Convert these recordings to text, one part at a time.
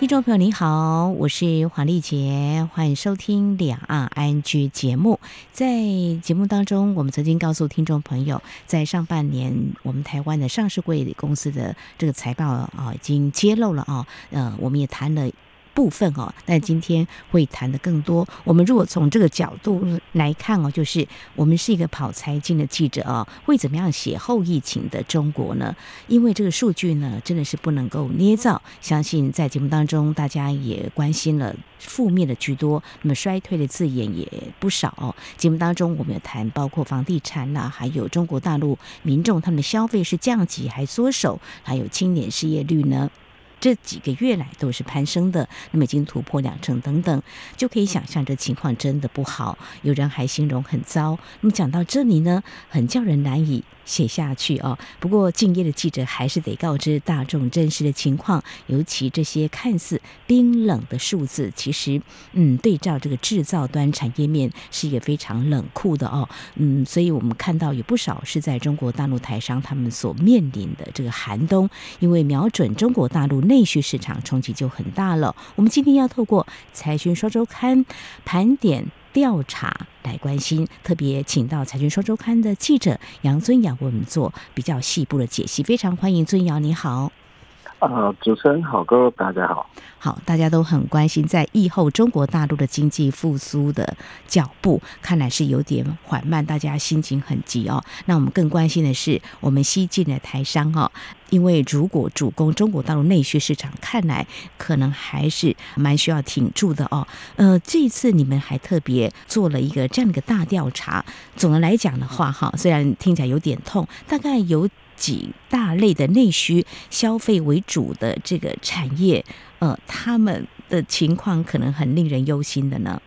听众朋友您好，我是黄丽杰，欢迎收听《两岸 ING》节目。在节目当中，我们曾经告诉听众朋友，在上半年，我们台湾的上市柜公司的这个财报啊，已经揭露了啊，呃，我们也谈了。部分哦，但今天会谈的更多。我们如果从这个角度来看哦，就是我们是一个跑财经的记者哦，会怎么样写后疫情的中国呢？因为这个数据呢，真的是不能够捏造。相信在节目当中，大家也关心了负面的居多，那么衰退的字眼也不少。节目当中，我们有谈包括房地产呐，还有中国大陆民众他们的消费是降级还缩手，还有青年失业率呢？这几个月来都是攀升的，那么已经突破两成等等，就可以想象这情况真的不好。有人还形容很糟。那么讲到这里呢，很叫人难以写下去哦。不过敬业的记者还是得告知大众真实的情况，尤其这些看似冰冷的数字，其实嗯，对照这个制造端产业面是一个非常冷酷的哦。嗯，所以我们看到有不少是在中国大陆台商他们所面临的这个寒冬，因为瞄准中国大陆。内需市场冲击就很大了。我们今天要透过《财讯双周刊》盘点调查来关心，特别请到《财讯双周刊》的记者杨尊尧为我们做比较细部的解析。非常欢迎尊尧，你好。啊，主持人好，各位大家好。好，大家都很关心，在疫后中国大陆的经济复苏的脚步，看来是有点缓慢，大家心情很急哦。那我们更关心的是，我们西进的台商哦，因为如果主攻中国大陆内需市场，看来可能还是蛮需要挺住的哦。呃，这一次你们还特别做了一个这样的大调查。总的来讲的话，哈，虽然听起来有点痛，大概有。几大类的内需消费为主的这个产业，呃，他们的情况可能很令人忧心的呢。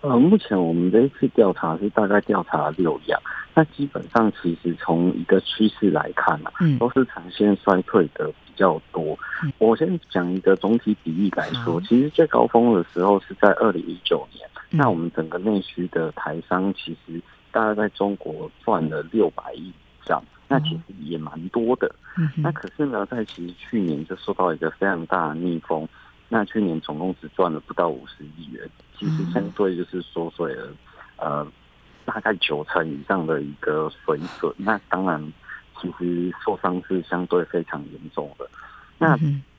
呃，目前我们这一次调查是大概调查了六样，那基本上其实从一个趋势来看呢、啊，嗯，都是呈现衰退的比较多。嗯、我先讲一个总体比例来说，其实最高峰的时候是在二零一九年，嗯、那我们整个内需的台商其实大概在中国赚了六百亿以上。那其实也蛮多的，嗯、那可是呢，在其实去年就受到一个非常大的逆风，那去年总共只赚了不到五十亿元，其实相对就是缩水了，呃，大概九成以上的一个水准。那当然，其实受伤是相对非常严重的。那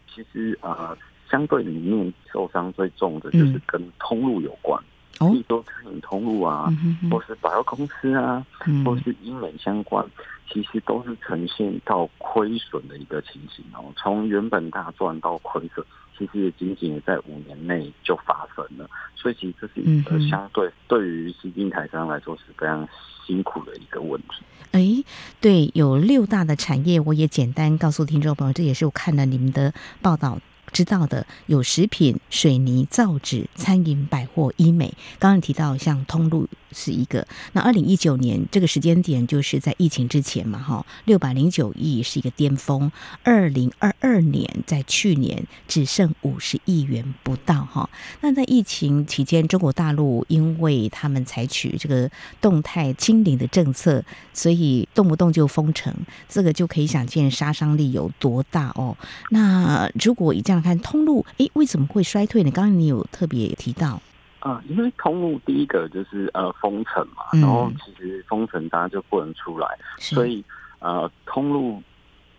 其实呃，相对里面受伤最重的就是跟通路有关。比如说餐饮通路啊，或是百货公司啊，或是英美相关，其实都是呈现到亏损的一个情形哦。从原本大赚到亏损，其实也仅仅在五年内就发生了。所以其实这是一个相对对于新进台商来说是非常辛苦的一个问题。哎，对，有六大的产业，我也简单告诉听众朋友，这也是我看了你们的报道。知道的有食品、水泥、造纸、餐饮、百货、医美。刚刚提到像通路是一个，那二零一九年这个时间点就是在疫情之前嘛，哈，六百零九亿是一个巅峰。二零二二年在去年只剩五十亿元不到，哈。那在疫情期间，中国大陆因为他们采取这个动态清零的政策，所以动不动就封城，这个就可以想见杀伤力有多大哦。那如果以这样看通路，哎，为什么会衰退呢？刚刚你有特别提到啊，因为通路第一个就是呃封城嘛，然后其实封城大家就不能出来，嗯、所以呃通路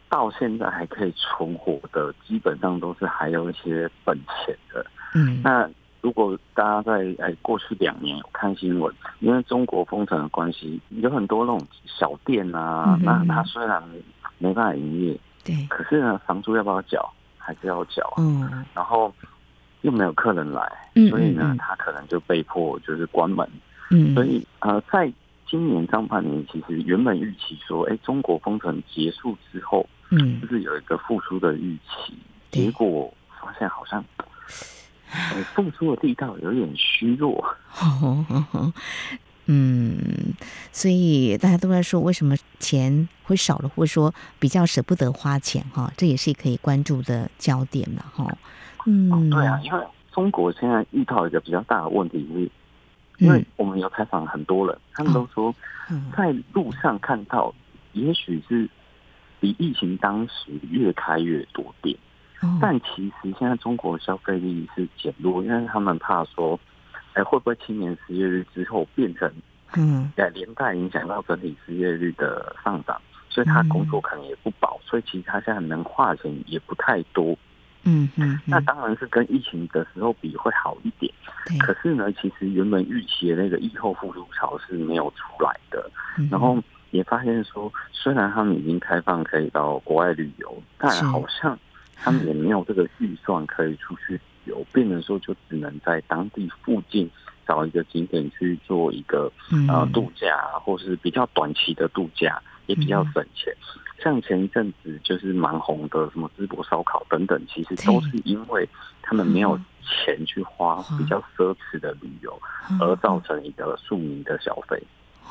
到现在还可以存活的，基本上都是还有一些本钱的。嗯，那如果大家在哎过去两年有看新闻，因为中国封城的关系，有很多那种小店啊，嗯、那它虽然没办法营业，对，可是呢房租要不要缴？还是要缴，嗯，然后又没有客人来，嗯、所以呢，他可能就被迫就是关门，嗯，所以呃，在今年上半年，其实原本预期说，哎，中国封城结束之后，嗯，就是有一个复苏的预期，嗯、结果发现好像，呃，复苏的力道有点虚弱。嗯，所以大家都在说，为什么钱会少了，或者说比较舍不得花钱哈？这也是可以关注的焦点了哈。嗯、哦，对啊，因为中国现在遇到一个比较大的问题是，因为我们有采访很多人，嗯、他们都说，在路上看到，也许是比疫情当时越开越多店，哦、但其实现在中国消费力是减弱，因为他们怕说。哎，会不会青年失业率之后变成，嗯，哎，连带影响到整体失业率的上涨，所以他工作可能也不保，所以其实他现在能花钱也不太多，嗯嗯，那当然是跟疫情的时候比会好一点，可是呢，其实原本预期的那个疫后复苏潮是没有出来的，然后也发现说，虽然他们已经开放可以到国外旅游，但好像他们也没有这个预算可以出去。旅游变的时候，就只能在当地附近找一个景点去做一个呃度假，或是比较短期的度假，也比较省钱。像前一阵子就是蛮红的什么淄博烧烤等等，其实都是因为他们没有钱去花比较奢侈的旅游，而造成一个庶民的消费。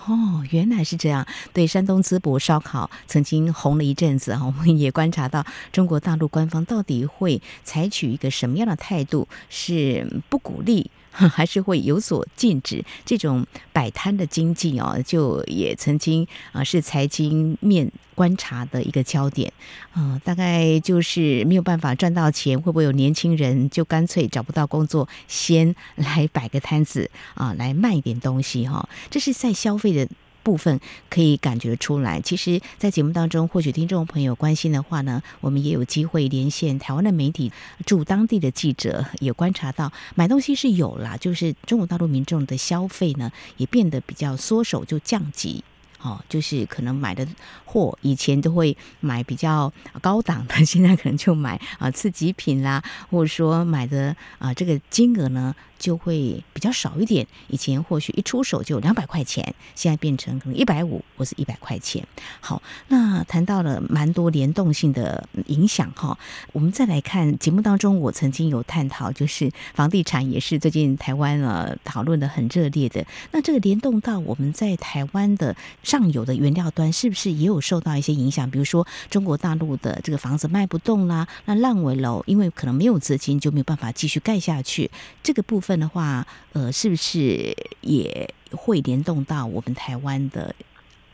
哦，原来是这样。对，山东淄博烧烤曾经红了一阵子啊，我们也观察到中国大陆官方到底会采取一个什么样的态度，是不鼓励。还是会有所禁止这种摆摊的经济哦，就也曾经啊是财经面观察的一个焦点啊，大概就是没有办法赚到钱，会不会有年轻人就干脆找不到工作，先来摆个摊子啊，来卖一点东西哈，这是在消费的。部分可以感觉出来，其实，在节目当中，或许听众朋友关心的话呢，我们也有机会连线台湾的媒体驻当地的记者，也观察到买东西是有啦，就是中国大陆民众的消费呢，也变得比较缩手，就降级。哦，就是可能买的货以前都会买比较高档的，现在可能就买啊次级品啦，或者说买的啊这个金额呢就会比较少一点。以前或许一出手就两百块钱，现在变成可能一百五或是一百块钱。好，那谈到了蛮多联动性的影响哈，我们再来看节目当中，我曾经有探讨，就是房地产也是最近台湾啊讨论的很热烈的。那这个联动到我们在台湾的。上游的原料端是不是也有受到一些影响？比如说中国大陆的这个房子卖不动啦，那烂尾楼因为可能没有资金就没有办法继续盖下去。这个部分的话，呃，是不是也会联动到我们台湾的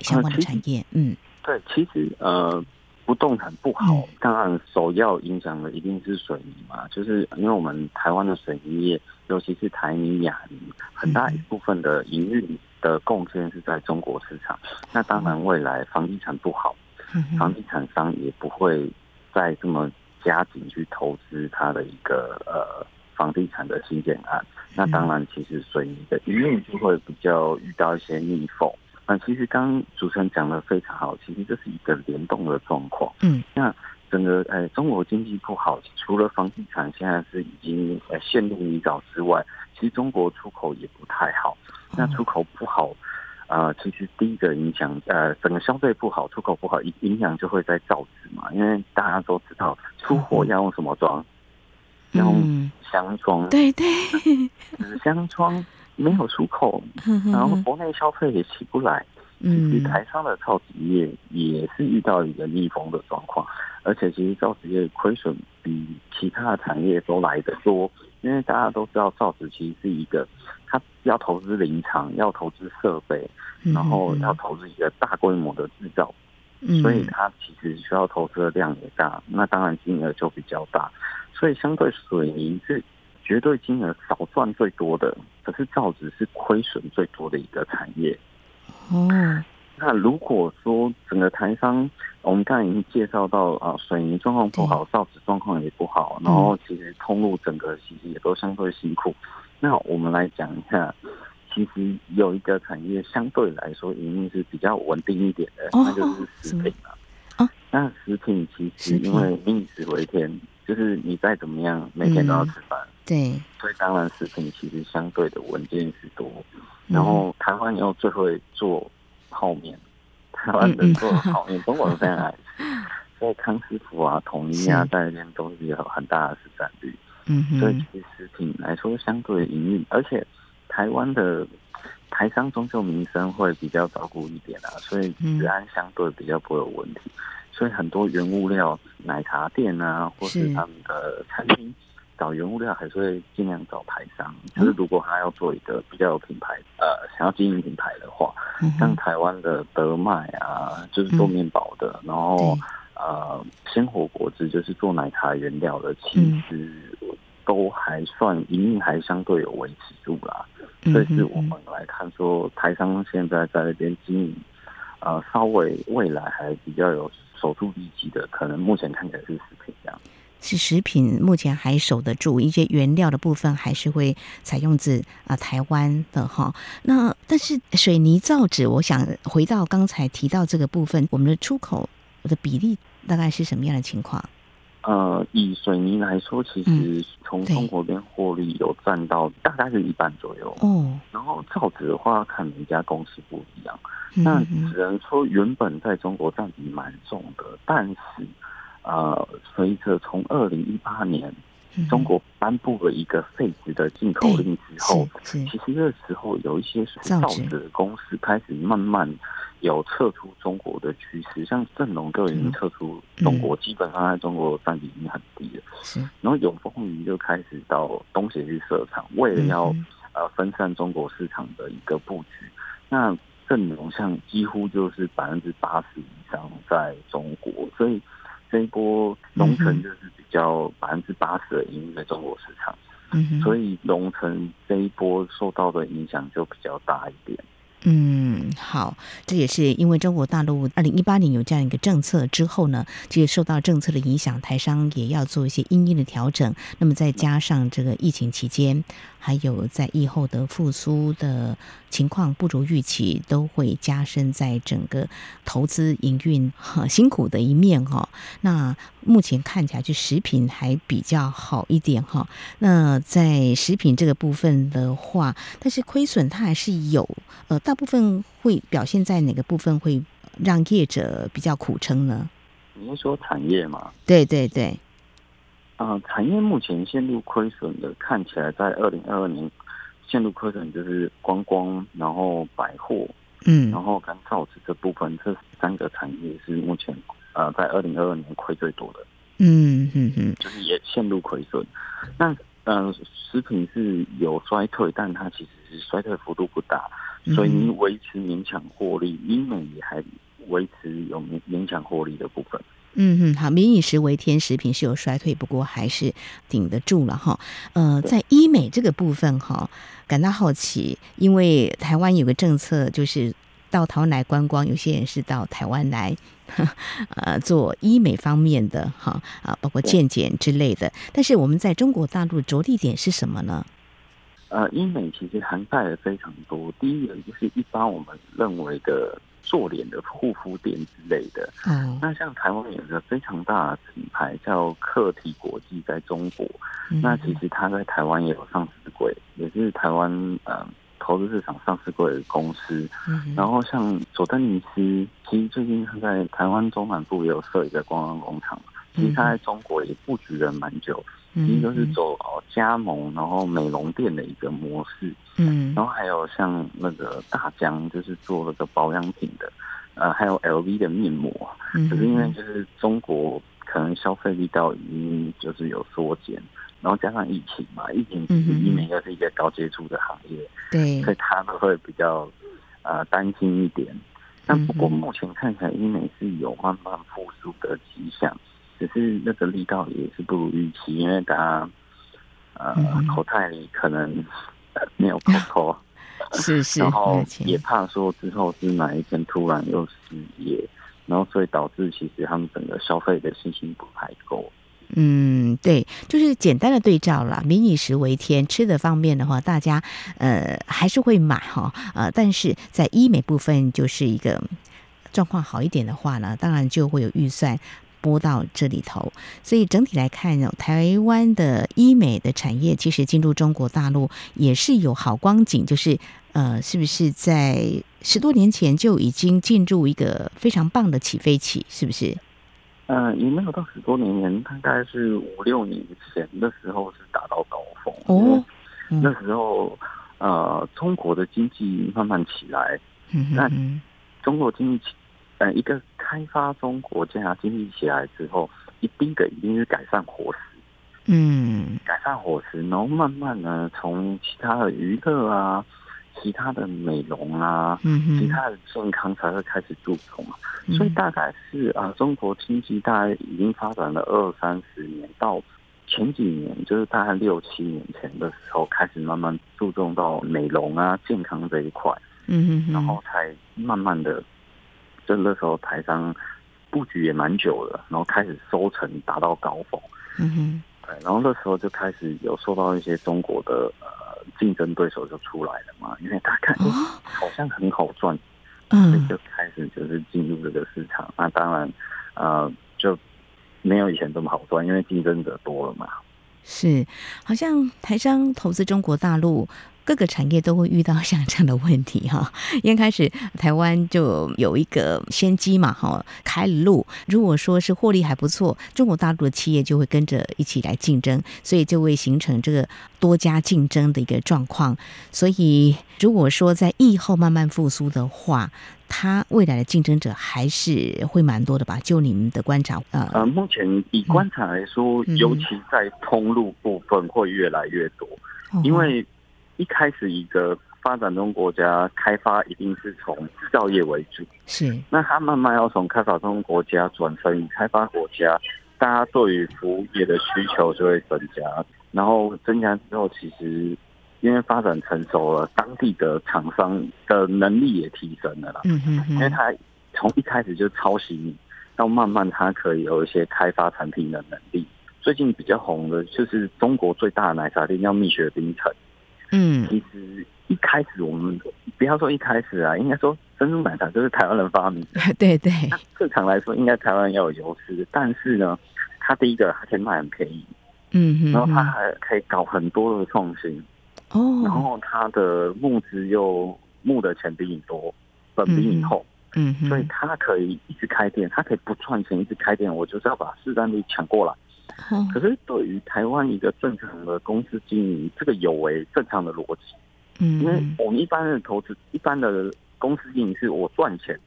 相关的产业？嗯，对，其实呃，不动产不好，当然首要影响的一定是水泥嘛，就是因为我们台湾的水泥业，尤其是台泥、亚泥，很大一部分的营运。的贡献是在中国市场，那当然未来房地产不好，房地产商也不会再这么加紧去投资它的一个呃房地产的新建案。那当然，其实水泥的营运就会比较遇到一些逆风。那其实刚刚主持人讲的非常好，其实这是一个联动的状况。嗯，那整个呃中国经济不好，除了房地产现在是已经呃陷入泥沼之外，其实中国出口也不太好。那出口不好，呃，其实第一个影响，呃，整个消费不好，出口不好，影影响就会在造纸嘛，因为大家都知道出货要用什么装，嗯、要用箱装，对对，纸箱装没有出口，然后国内消费也起不来，嗯，其实台商的造纸业也是遇到一个逆风的状况，而且其实造纸业亏损比其他的产业都来得多，因为大家都知道造纸其实是一个。他要投资林场，要投资设备，然后要投资一个大规模的制造，嗯、所以它其实需要投资的量也大，那当然金额就比较大。所以相对水泥是绝对金额少赚最多的，可是造纸是亏损最多的一个产业。哦，那如果说整个台商，我们刚才已经介绍到啊，水泥状况不好，造纸状况也不好，然后其实通路整个其实也都相对辛苦。那我们来讲一下，其实有一个产业相对来说营运是比较稳定一点的，哦、那就是食品了。啊，那食品其实因为民以食为天，就是你再怎么样，每天都要吃饭。嗯、对，所以当然食品其实相对的稳健许多。然后台湾又最会做泡面，台湾人做泡面，中国人非常爱吃。所以康师傅啊、统一啊，在那边都是有很大的市占率。嗯，所以其实食品来说相对营运，而且台湾的台商终究民生会比较照顾一点啊，所以治安相对比较不会有问题。所以很多原物料，奶茶店啊，或是他们的餐厅找原物料，还是会尽量找台商。就是如果他要做一个比较有品牌，呃，想要经营品牌的话，像台湾的德麦啊，就是做面包的，然后呃，鲜活果汁就是做奶茶原料的，其实都还算营运还相对有维持住啦。所以是我们来看说，台商现在在那边经营，呃，稍微未来还比较有。守住利基的，可能目前看起来是食品这样，是食品目前还守得住，一些原料的部分还是会采用自啊、台湾的哈。那但是水泥造纸，我想回到刚才提到这个部分，我们的出口的比例大概是什么样的情况？呃，以水泥来说，其实从中国边获利有占到大概是一半左右。哦。然后造纸的话，看每家公司不一样。那只能说，原本在中国占比蛮重的，但是，呃，随着从二零一八年中国颁布了一个废纸的进口令之后，其实那时候有一些造纸的公司开始慢慢有撤出中国的趋势，像正隆就已经撤出中国，基本上在中国占比已经很低了。然后永丰云就开始到东协去设厂，为了要呃分散中国市场的一个布局，那。正隆像几乎就是百分之八十以上在中国，所以这一波龙城就是比较百分之八十的营运在中国市场，嗯，所以龙城这一波受到的影响就比较大一点。嗯，好，这也是因为中国大陆二零一八年有这样一个政策之后呢，其实受到政策的影响，台商也要做一些因应的调整。那么再加上这个疫情期间，还有在疫后的复苏的情况不如预期，都会加深在整个投资营运哈辛苦的一面哈。那目前看起来就食品还比较好一点哈。那在食品这个部分的话，但是亏损它还是有呃大部分会表现在哪个部分会让业者比较苦撑呢？你是说产业吗？对对对。啊、呃，产业目前陷入亏损的，看起来在二零二二年陷入亏损就是观光，然后百货，嗯，然后跟造纸这部分，这三个产业是目前呃在二零二二年亏最多的，嗯嗯嗯，就是也陷入亏损。那呃，食品是有衰退，但它其实是衰退幅度不大，所以你维持勉强获利，医美也还维持有勉勉强获利的部分。嗯哼，好，民以食为天，食品是有衰退，不过还是顶得住了哈。呃，在医美这个部分哈，感到好奇，因为台湾有个政策，就是到台湾来观光，有些人是到台湾来，呃，做医美方面的哈啊，包括健检之类的。但是我们在中国大陆着力点是什么呢？呃，医美其实涵盖了非常多，第一个就是一般我们认为的。做脸的护肤店之类的，嗯，那像台湾有一个非常大的品牌叫客体国际，在中国，嗯，那其实它在台湾也有上市柜，也是台湾呃投资市场上市柜的公司。嗯，然后像佐丹尼斯，其实最近它在台湾中南部也有设一个观光工厂，其实它在中国也布局了蛮久。其实都是走哦加盟，然后美容店的一个模式。嗯，然后还有像那个大疆，就是做那个保养品的，呃，还有 LV 的面膜。嗯，可是因为就是中国可能消费力道已经就是有缩减，然后加上疫情嘛，疫情其实医美又是一个高接触的行业，对，所以他们会比较呃担心一点。但不过目前看起来医美是有慢慢复苏的迹象。只是那个力道也是不如预期，因为大家呃、嗯、口袋里可能没有扣扣，是是，然后也怕说之后是哪一天突然又失业，然后所以导致其实他们整个消费的信心不太够。嗯，对，就是简单的对照啦，民以食为天，吃的方面的话，大家呃还是会买哈，呃，但是在医美部分就是一个状况好一点的话呢，当然就会有预算。拨到这里头，所以整体来看呢，台湾的医美的产业其实进入中国大陆也是有好光景，就是呃，是不是在十多年前就已经进入一个非常棒的起飞期？是不是？呃，也没有到十多年前，大概是五六年前的时候是达到高峰哦。那时候。呃，中国的经济慢慢起来，嗯那中国经济起，呃，一个开发中国家经济起来之后，一第一个一定是改善伙食，嗯，改善伙食，然后慢慢呢，从其他的娱乐啊。其他的美容啊，嗯，其他的健康才会开始注重嘛，嗯，所以大概是啊，中国经济大概已经发展了二三十年，到前几年就是大概六七年前的时候，开始慢慢注重到美容啊、健康这一块，嗯嗯，然后才慢慢的，就那时候台商布局也蛮久了，然后开始收成达到高峰，嗯哼，对，然后那时候就开始有受到一些中国的呃。竞争对手就出来了嘛，因为他看，欸，好像很好赚，嗯，所以就开始就是进入这个市场。那当然，呃，就没有以前这么好赚，因为竞争者多了嘛。是，好像台商投资中国大陆。各个产业都会遇到像这样的问题哈，一开始台湾就有一个先机嘛哈，开了路。如果说是获利还不错，中国大陆的企业就会跟着一起来竞争，所以就会形成这个多家竞争的一个状况。所以如果说在疫后慢慢复苏的话，它未来的竞争者还是会蛮多的吧？就你们的观察，呃呃，目前以观察来说，嗯、尤其在通路部分会越来越多，嗯、因为。一开始一个发展中国家开发一定是从制造业为主，是。那它慢慢要从开发中国家转成以开发国家，大家对于服务业的需求就会增加，然后增加之后，其实因为发展成熟了，当地的厂商的能力也提升了啦。嗯嗯嗯。因为它从一开始就抄袭你，到慢慢它可以有一些开发产品的能力。最近比较红的就是中国最大的奶茶店叫蜜雪冰城。嗯，其实一开始我们不要说一开始啊，应该说珍珠奶茶就是台湾人发明的。对 对，正常来说应该台湾要有优势，但是呢，它第一个它可以卖很便宜，嗯哼，然后它还可以搞很多的创新，哦，然后它的募资又募的钱比你多，本比你厚，嗯，所以他可以一直开店，他可以不赚钱一直开店，我就是要把市占率抢过来。可是对于台湾一个正常的公司经营，这个有违正常的逻辑。嗯，因为我们一般的投资，一般的公司经营是我赚钱，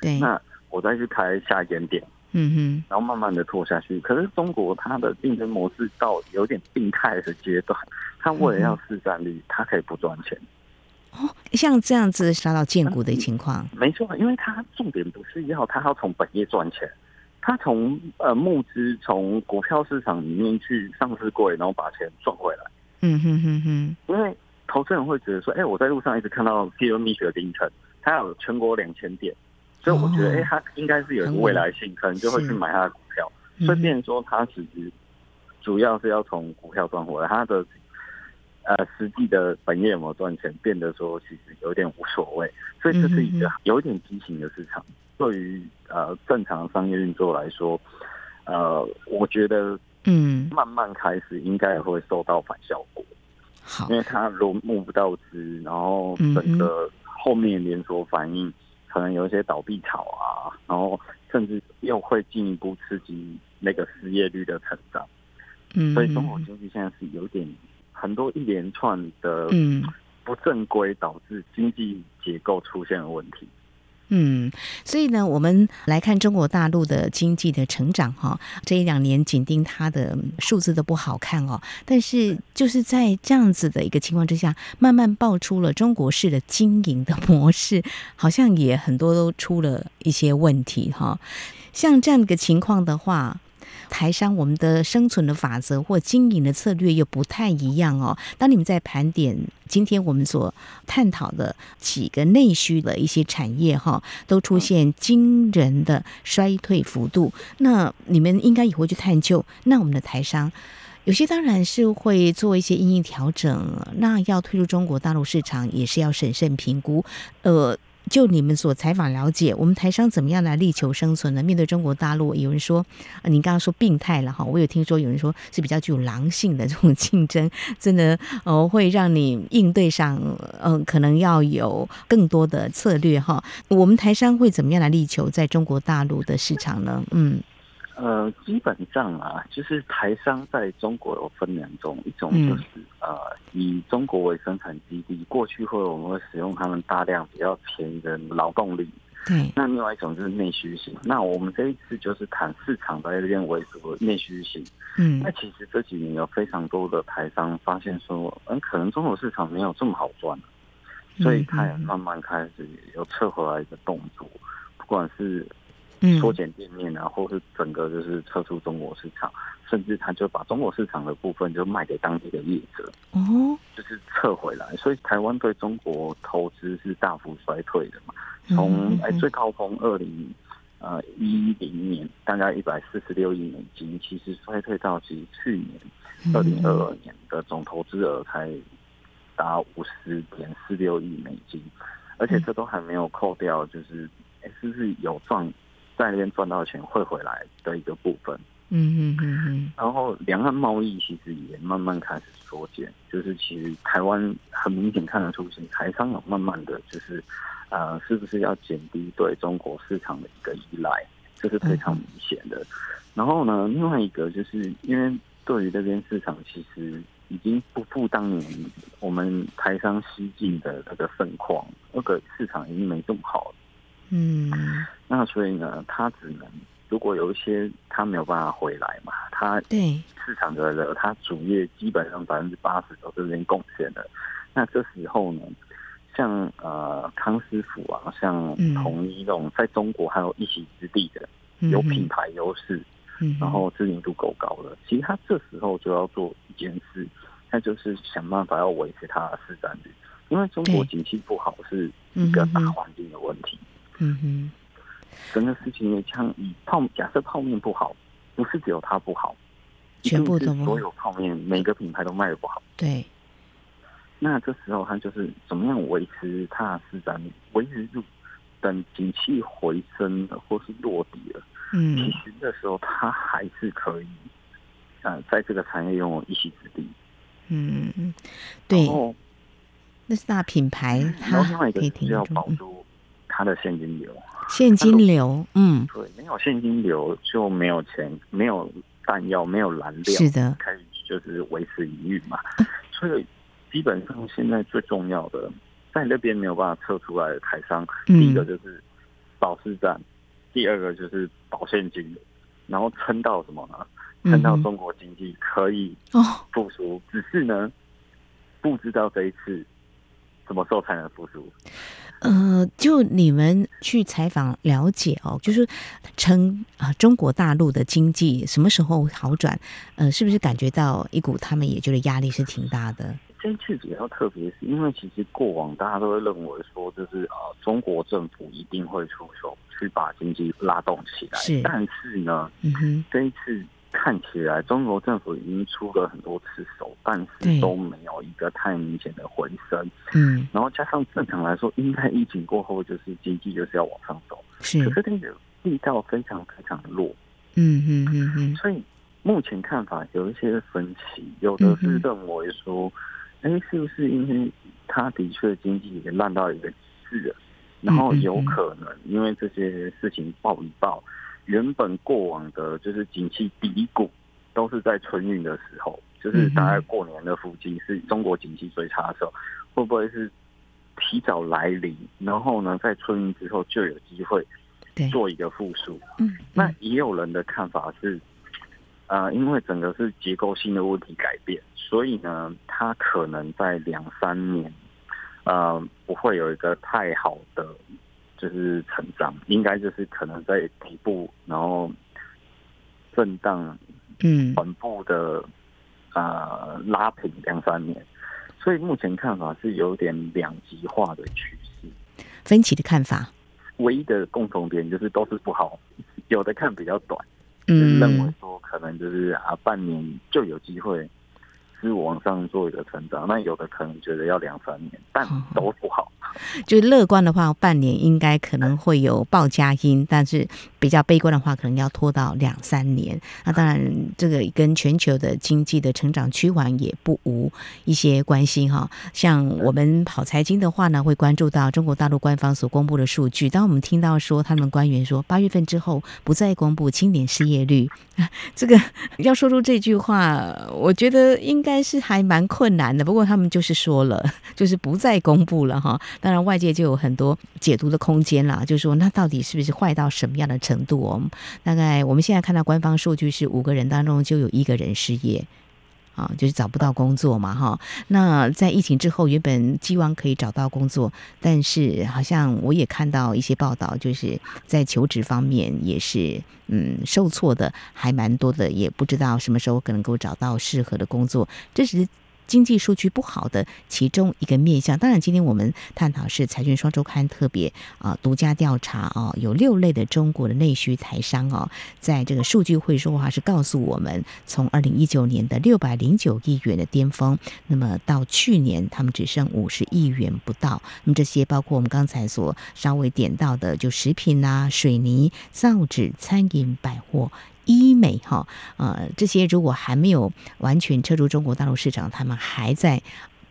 对，那我再去开下一间店，嗯哼，然后慢慢的拖下去。可是中国它的竞争模式到有点病态的阶段，它为了要市占率，它可以不赚钱。哦，像这样子杀到建股的情况，没错，因为它重点不是要它要从本业赚钱。他从呃募资，从股票市场里面去上市柜，然后把钱赚回来。嗯哼哼哼。因为投资人会觉得说，哎、欸，我在路上一直看到第二蜜雪冰城，他有全国两千点，所以我觉得，哎、欸，它应该是有一个未来性，可能就会去买他的股票。所以变成说，它其实主要是要从股票赚回来，它的呃实际的本业有没有赚钱，变得说其实有点无所谓。所以这是一个有一点畸形的市场。对于呃正常商业运作来说，呃，我觉得嗯，慢慢开始应该也会受到反效果。好，因为它如果募不到资，然后整个后面连锁反应可能有一些倒闭潮啊，然后甚至又会进一步刺激那个失业率的成长。嗯，所以中国经济现在是有点很多一连串的嗯不正规，导致经济结构出现了问题。嗯，嗯所以呢，我们来看中国大陆的经济的成长哈，这一两年紧盯它的数字都不好看哦。但是就是在这样子的一个情况之下，慢慢爆出了中国式的经营的模式，好像也很多都出了一些问题哈。像这样一个情况的话。台商，我们的生存的法则或经营的策略又不太一样哦。当你们在盘点今天我们所探讨的几个内需的一些产业哈，都出现惊人的衰退幅度，那你们应该也会去探究。那我们的台商有些当然是会做一些因应调整，那要退入中国大陆市场也是要审慎评估，呃。就你们所采访了解，我们台商怎么样来力求生存呢？面对中国大陆，有人说，呃，你刚刚说病态了哈，我有听说有人说是比较具有狼性的这种竞争，真的呃会让你应对上，嗯、可能要有更多的策略哈。我们台商会怎么样来力求在中国大陆的市场呢？嗯，呃，基本上啊，就是台商在中国有分两种，一种就是、嗯、呃，以中国为生产基地，过去会我们会使用他们大量比较便宜的劳动力。对。那另外一种就是内需型。那我们这一次就是谈市场在这边为主的内需型。嗯。那其实这几年有非常多的台商发现说，嗯，可能中国市场没有这么好赚，所以他也慢慢开始有撤回来的动作，不管是。缩减店面啊，或是整个就是撤出中国市场，甚至他就把中国市场的部分就卖给当地的业者，哦，就是撤回来。所以台湾对中国投资是大幅衰退的嘛。从哎最高峰二零呃一零年大概一百四十六亿美金，其实衰退到其实去年二零二二年的总投资额才达五十点四六亿美金，而且这都还没有扣掉，就是哎是不是有赚？在那边赚到钱汇回来的一个部分，嗯嗯嗯嗯，然后两岸贸易其实也慢慢开始缩减，就是其实台湾很明显看得出，是台商有慢慢的就是，呃，是不是要减低对中国市场的一个依赖，这是非常明显的。然后呢，另外一个就是因为对于这边市场，其实已经不复当年我们台商西进的那个盛况，那个市场已经没这么好了。嗯，那所以呢，他只能如果有一些他没有办法回来嘛，他对。市场的人，他主业基本上百分之八十都是这边贡献的。那这时候呢，像呃康师傅啊，像统一这种在中国还有一席之地的，有品牌优势，然后知名度够高的，其实他这时候就要做一件事，那就是想办法要维持他的市占率，因为中国景气不好是一个大环境的问题。嗯哼，整个事情也像以泡，假设泡面不好，不是只有它不好，全部都所有泡面每个品牌都卖的不好。对，那这时候他就是怎么样维持它的市占率，维持住等景气回升了或是落地了，嗯，其实的时候它还是可以，呃，在这个产业拥有一席之地。嗯嗯，对，那是大品牌，然后另外一个是要保住。他的现金流，现金流，嗯，对，没有现金流就没有钱，没有弹药，没有燃料，是的，开始就是维持营运嘛。所以基本上现在最重要的，在那边没有办法撤出来的台商，第一个就是保市站，第二个就是保现金，然后撑到什么呢？撑到中国经济可以复苏，只是呢，不知道这一次什么时候才能复苏。呃，就你们去采访了解哦，就是称啊，中国大陆的经济什么时候好转？呃，是不是感觉到一股他们也觉得压力是挺大的？这一次比较特别，是因为其实过往大家都会认为说，就是啊，中国政府一定会出手去把经济拉动起来。是，但是呢，嗯哼，这一次。看起来中国政府已经出了很多次手，但是都没有一个太明显的回升。嗯，然后加上正常来说，应该疫情过后就是经济就是要往上走，是，可是那个力道非常非常弱。嗯嗯嗯嗯，所以目前看法有一些分歧，有的是认为说，哎、嗯，是不是因为他的确经济也烂到一个极致了，然后有可能因为这些事情爆一爆。原本过往的就是景气低谷，都是在春运的时候，就是大概过年的附近是中国景气最差的时候，会不会是提早来临？然后呢，在春运之后就有机会做一个复苏。嗯，那也有人的看法是，呃，因为整个是结构性的问题改变，所以呢，它可能在两三年，呃，不会有一个太好的。就是成长，应该就是可能在底部，然后震荡，嗯，缓步的啊、呃、拉平两三年，所以目前看法是有点两极化的趋势，分歧的看法。唯一的共同点就是都是不好，有的看比较短，嗯，认为说可能就是啊半年就有机会是往上做一个成长，那有的可能觉得要两三年，但都不好。就是乐观的话，半年应该可能会有报佳音，但是比较悲观的话，可能要拖到两三年。那当然，这个跟全球的经济的成长趋缓也不无一些关系哈。像我们跑财经的话呢，会关注到中国大陆官方所公布的数据。当我们听到说他们官员说八月份之后不再公布青年失业率，这个要说出这句话，我觉得应该是还蛮困难的。不过他们就是说了，就是不再公布了哈。当然外界就有很多解读的空间啦，就是说那到底是不是坏到什么样的程度哦？大概我们现在看到官方数据是五个人当中就有一个人失业。啊，就是找不到工作嘛，哈。那在疫情之后，原本希望可以找到工作，但是好像我也看到一些报道，就是在求职方面也是嗯受挫的还蛮多的，也不知道什么时候可能够找到适合的工作，这是。经济数据不好的其中一个面向，当然，今天我们探讨是财讯双周刊特别啊独家调查啊，有六类的中国的内需台商哦，在这个数据会说话是告诉我们，从二零一九年的六百零九亿元的巅峰，那么到去年他们只剩五十亿元不到。那么这些包括我们刚才所稍微点到的，就食品啊、水泥、造纸、餐饮、百货。医美哈，呃，这些如果还没有完全撤出中国大陆市场，他们还在。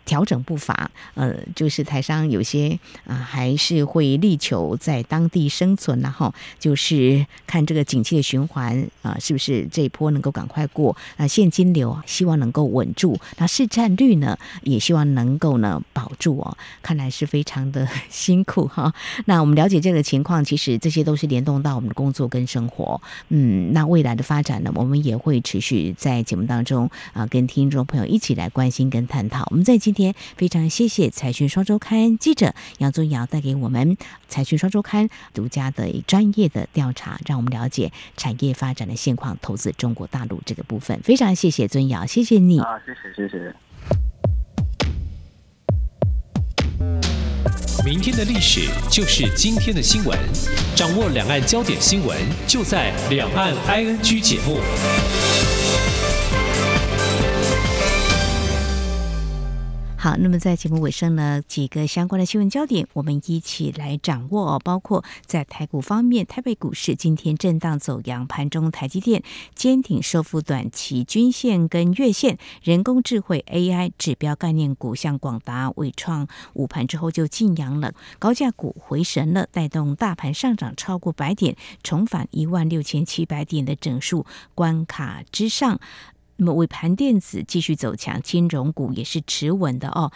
调整步伐，呃，就是台商有些啊、还是会力求在当地生存，然后就是看这个景气的循环啊、是不是这一波能够赶快过？那、现金流希望能够稳住，那市占率呢，也希望能够呢保住哦。看来是非常的辛苦哈。那我们了解这个情况，其实这些都是联动到我们的工作跟生活。嗯，那未来的发展呢，我们也会持续在节目当中啊、跟听众朋友一起来关心跟探讨。我们在今天。非常谢谢财讯双周刊记者杨宗尧带给我们财讯双周刊独家的专业的调查，让我们了解产业发展的现况，投资中国大陆这个部分。非常谢谢尊尧，谢谢你啊，谢谢谢谢。明天的历史就是今天的新闻，掌握两岸焦点新闻就在《两岸 ING》节目。好，那么在节目尾声呢，几个相关的新闻焦点，我们一起来掌握哦。包括在台股方面，台北股市今天震荡走扬，盘中台积电坚挺收复短期均线跟月线，人工智慧 AI 指标概念股像广达、伟创午盘之后就劲扬了，高价股回神了，带动大盘上涨超过百点，重返一万六千七百点的整数关卡之上。那么尾盘电子继续走强，金融股也是持稳的哦。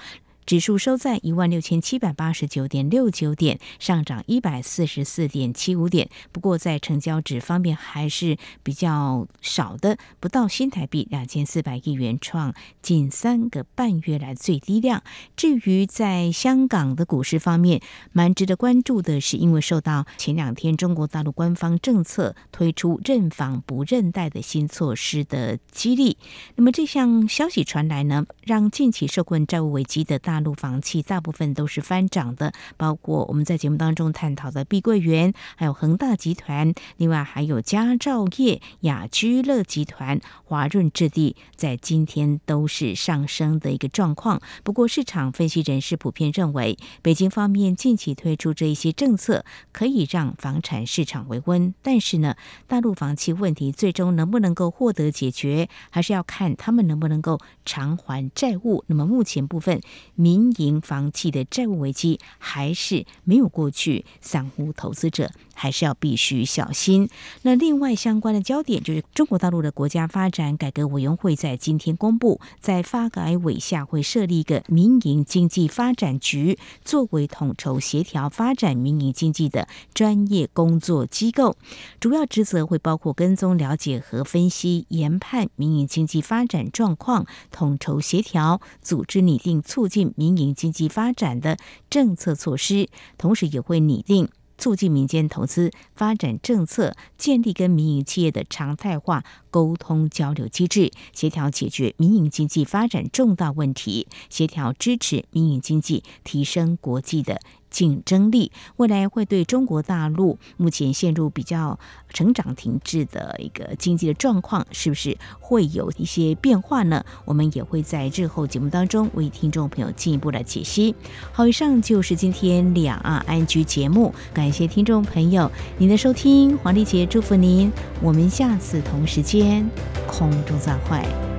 指数收在一万六千七百八十九点六九点，上涨一百四十四点七五点。不过在成交值方面还是比较少的，不到新台币两千四百亿元，创近三个半月来最低量。至于在香港的股市方面，蛮值得关注的是，因为受到前两天中国大陆官方政策推出认房不认贷的新措施的激励，那么这项消息传来呢，让近期受困债务危机的大大陆房企大部分都是翻涨的，包括我们在节目当中探讨的碧桂园，还有恒大集团，另外还有佳兆业、雅居乐集团、华润置地，在今天都是上升的一个状况。不过，市场分析人士普遍认为，北京方面近期推出这一些政策，可以让房产市场维温。但是呢，大陆房企问题最终能不能够获得解决，还是要看他们能不能够偿还债务。那么目前部分。民营房企的债务危机还是没有过去，散户投资者还是要必须小心。那另外相关的焦点就是中国大陆的国家发展改革委员会在今天公布，在发改委下会设立一个民营经济发展局，作为统筹协调发展民营经济的专业工作机构，主要职责会包括跟踪、了解和分析研判民营经济发展状况，统筹协调，组织拟定促进。民营经济发展的政策措施，同时也会拟定促进民间投资发展政策，建立跟民营企业的常态化沟通交流机制，协调解决民营经济发展重大问题，协调支持民营经济提升国际的竞争力，未来会对中国大陆目前陷入比较成长停滞的一个经济的状况，是不是会有一些变化呢？我们也会在日后节目当中为听众朋友进一步的解析。好，以上就是今天两岸安居节目，感谢听众朋友您的收听，黄丽杰祝福您，我们下次同时间空中再会。